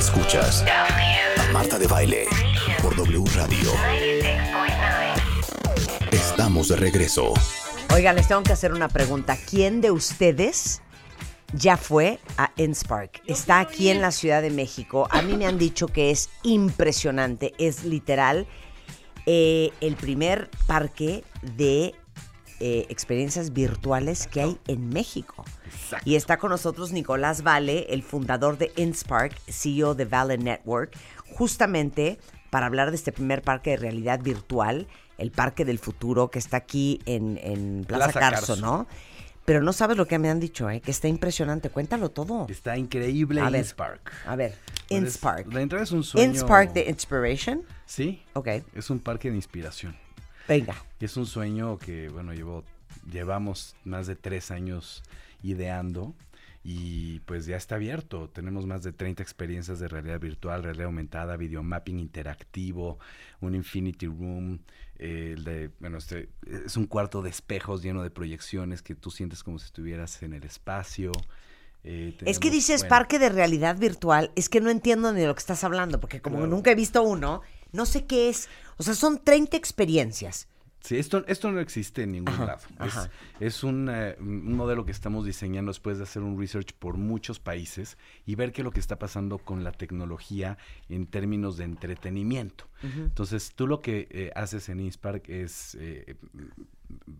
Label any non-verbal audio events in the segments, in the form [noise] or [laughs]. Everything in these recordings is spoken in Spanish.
Escuchas a Marta de Baile por W Radio. Estamos de regreso. Oigan, les tengo que hacer una pregunta. ¿Quién de ustedes ya fue a Innspark? Está aquí en la Ciudad de México. A mí me han dicho que es impresionante. Es literal eh, el primer parque de eh, experiencias virtuales que hay en México. Y está con nosotros Nicolás Vale, el fundador de Innspark, CEO de Vale Network, justamente para hablar de este primer parque de realidad virtual, el Parque del Futuro, que está aquí en, en Plaza, Plaza Carso, Carso. ¿no? Pero no sabes lo que me han dicho, ¿eh? que está impresionante. Cuéntalo todo. Está increíble A ver. Innspark. A ver, Pues, Innspark. La entrada es un sueño. Innspark de Inspiration. Sí, Ok, es un parque de inspiración. Venga. Y es un sueño que, bueno, llevo, llevamos más de tres años ideando y pues ya está abierto. Tenemos más de 30 experiencias de realidad virtual, realidad aumentada, videomapping interactivo, un infinity room, eh, el de, bueno, este, es un cuarto de espejos lleno de proyecciones que tú sientes como si estuvieras en el espacio. Eh, Es que dices bueno, parque de realidad virtual, es que no entiendo ni de lo que estás hablando, porque como Claro. nunca he visto uno, no sé qué es. O sea, son 30 experiencias. Sí, esto, esto no existe en ningún Ajá, lado. ajá. Es, es un, eh, un modelo que estamos diseñando después de hacer un research por muchos países y ver qué es lo que está pasando con la tecnología en términos de entretenimiento. Entonces, tú lo que eh, haces en Inspark es, eh,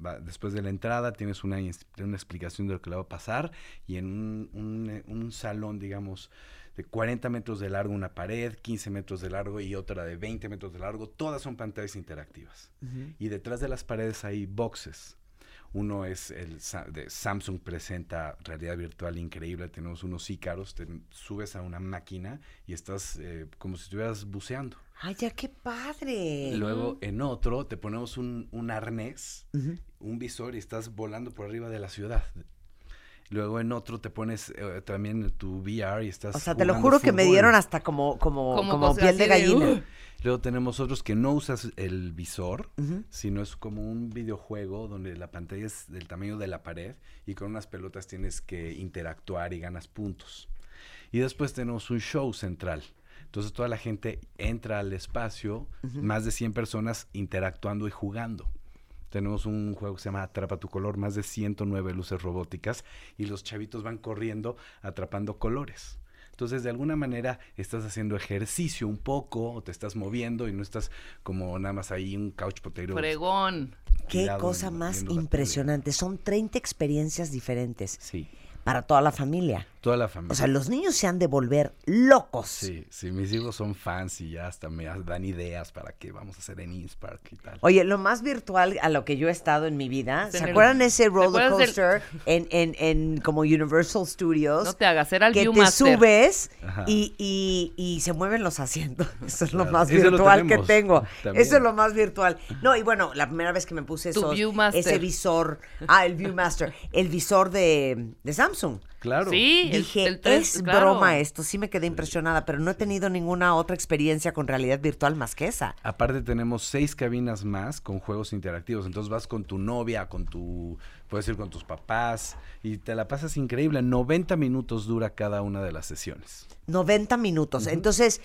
va- después de la entrada, tienes una, una explicación de lo que le va a pasar y en un, un, un salón, digamos, de 40 metros de largo una pared, 15 metros de largo y otra de 20 metros de largo, todas son pantallas interactivas. Y detrás de las paredes hay boxes. Uno es el de Samsung presenta realidad virtual increíble. Tenemos unos ícaros, te subes a una máquina y estás eh, como si estuvieras buceando. ¡Ay, ya qué padre! Luego en otro te ponemos un, un arnés, un visor y estás volando por arriba de la ciudad. Luego en otro te pones eh, también tu VR y estás. o sea, te lo juro que me dieron hasta como, como, Como como, piel de gallina. "Uh". Luego tenemos otros que no usas el visor, sino es como un videojuego donde la pantalla es del tamaño de la pared y con unas pelotas tienes que interactuar y ganas puntos. Y después tenemos un show central. Entonces toda la gente entra al espacio, más de 100 personas interactuando y jugando. Tenemos un juego que se llama Atrapa tu color, más de 109 luces robóticas y los chavitos van corriendo atrapando colores. Entonces, de alguna manera estás haciendo ejercicio un poco o te estás moviendo y no estás como nada más ahí un couch potato. Fregón. Qué cosa en- más impresionante. Son 30 experiencias diferentes Sí, para toda la familia. Toda la familia. O sea, los niños se han de volver locos. Sí, sí, mis hijos son fans y ya hasta me dan ideas para qué vamos a hacer en Inspark y tal. Oye, lo más virtual a lo que yo he estado en mi vida, ¿se Tener- acuerdan ese ¿te roller del- coaster en, en, en como Universal Studios? No te hagas, era el que te subes y, y, y se mueven los asientos. [laughs] Eso es lo más lo virtual que tengo. [laughs] también. Eso es lo más virtual. No, y bueno, la primera vez que me puse Viewmaster. ese visor, ah, el Viewmaster, el visor de, de Samsung. Claro. Sí, Dije, el tres, es claro. broma esto, sí me quedé impresionada, pero no he tenido ninguna otra experiencia con realidad virtual más que esa. Aparte tenemos seis cabinas más con juegos interactivos. Entonces vas con tu novia, con tu, puedes ir con tus papás y te la pasas increíble. 90 minutos dura cada una de las sesiones. 90 minutos. Entonces,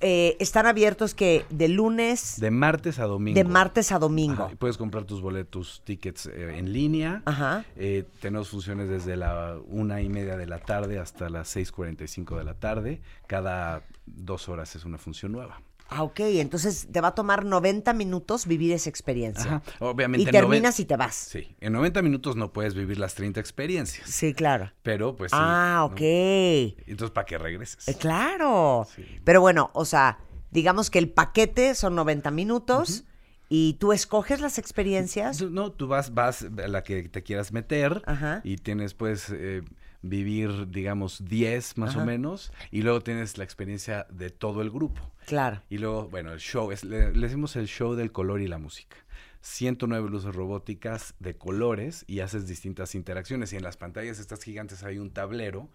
eh, están abiertos que de lunes, de, De martes a domingo. martes a domingo. Ajá, y puedes comprar tus boletos, tickets eh, en línea. Ajá. Eh, tenemos funciones desde la una y media de la tarde hasta las 6.45 de la tarde. Cada dos horas es una función nueva. Ah, ok. Entonces te va a tomar 90 minutos vivir esa experiencia. Ajá. Obviamente Y terminas y te vas. Sí, en 90 minutos no puedes vivir las 30 experiencias. Sí, claro. Pero pues sí. ah, ¿no? ok. Eh, Entonces, para que regreses. claro. Sí. Pero bueno, o sea, digamos que el paquete son 90 minutos y tú escoges las experiencias. No, tú vas, vas a la que te quieras meter Ajá. y tienes pues eh, vivir, digamos, 10 más Ajá. o menos y luego tienes la experiencia de todo el grupo. Claro. Y luego, bueno, el show, es, le, le decimos el show del color y la música. 109 luces robóticas de colores y haces distintas interacciones. Y en las pantallas estas gigantes hay un tablero.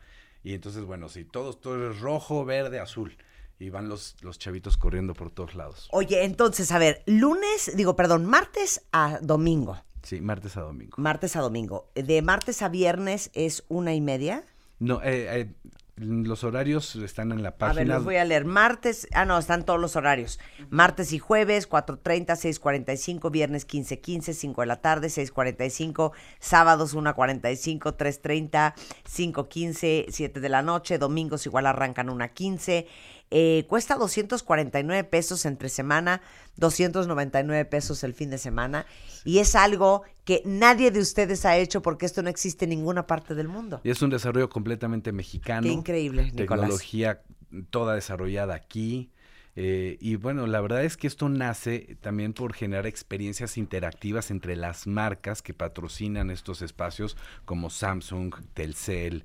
Y entonces, bueno, si todo, todo es rojo, verde, azul. Y van los, los chavitos corriendo por todos lados. Oye, entonces, a ver, lunes, digo, perdón, martes a domingo. Sí, martes a domingo. Martes a domingo. De martes a viernes es una y media. No, eh, eh, Los horarios están en la A ver, página. los voy a leer. Martes, ah, no, están todos los horarios. Martes y jueves, 4.30, 6.45, viernes 15.15, 5 de la tarde, 6.45, sábados 1.45, 3.30, 5.15, 7 de la noche, domingos igual arrancan 1.15. Eh, cuesta 249 pesos entre semana, 299 pesos el fin de semana. Y es algo que nadie de ustedes ha hecho porque esto no existe en ninguna parte del mundo. Y es un desarrollo completamente mexicano. Qué increíble, Nicolás. Tecnología toda desarrollada aquí. Eh, y bueno, la verdad es que esto nace también por generar experiencias interactivas entre las marcas que patrocinan estos espacios como Samsung, Telcel,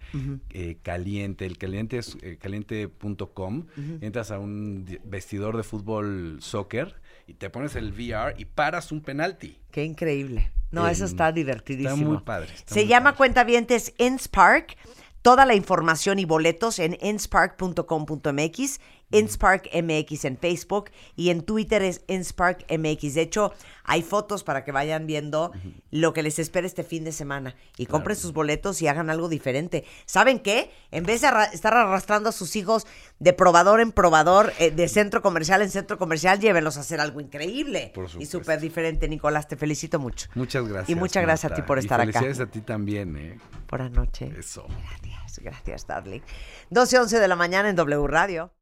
eh, Caliente. El Caliente es eh, caliente.com. Entras a un vestidor de fútbol soccer y te pones el VR y paras un penalti. Qué increíble. No, eso está divertidísimo. está muy padre, está Se muy llama padre. Cuentavientes Inspark. Toda la información y boletos en inspark.com.mx, Inspark MX en Facebook y en Twitter es Inspark MX. De hecho, hay fotos para que vayan viendo lo que les espera este fin de semana y compren sus boletos y hagan algo diferente. ¿Saben qué? En vez de arra- estar arrastrando a sus hijos de probador en probador, eh, de centro comercial en centro comercial, llévenlos a hacer algo increíble Por y súper diferente. Nicolás, te felicito mucho. Muchas gracias. Y muchas gracias a ti por Y estar acá. Felicidades a ti también, ¿eh? Buenas noches. Eso. Gracias, gracias, darling. 12 y 11 de la mañana en W Radio.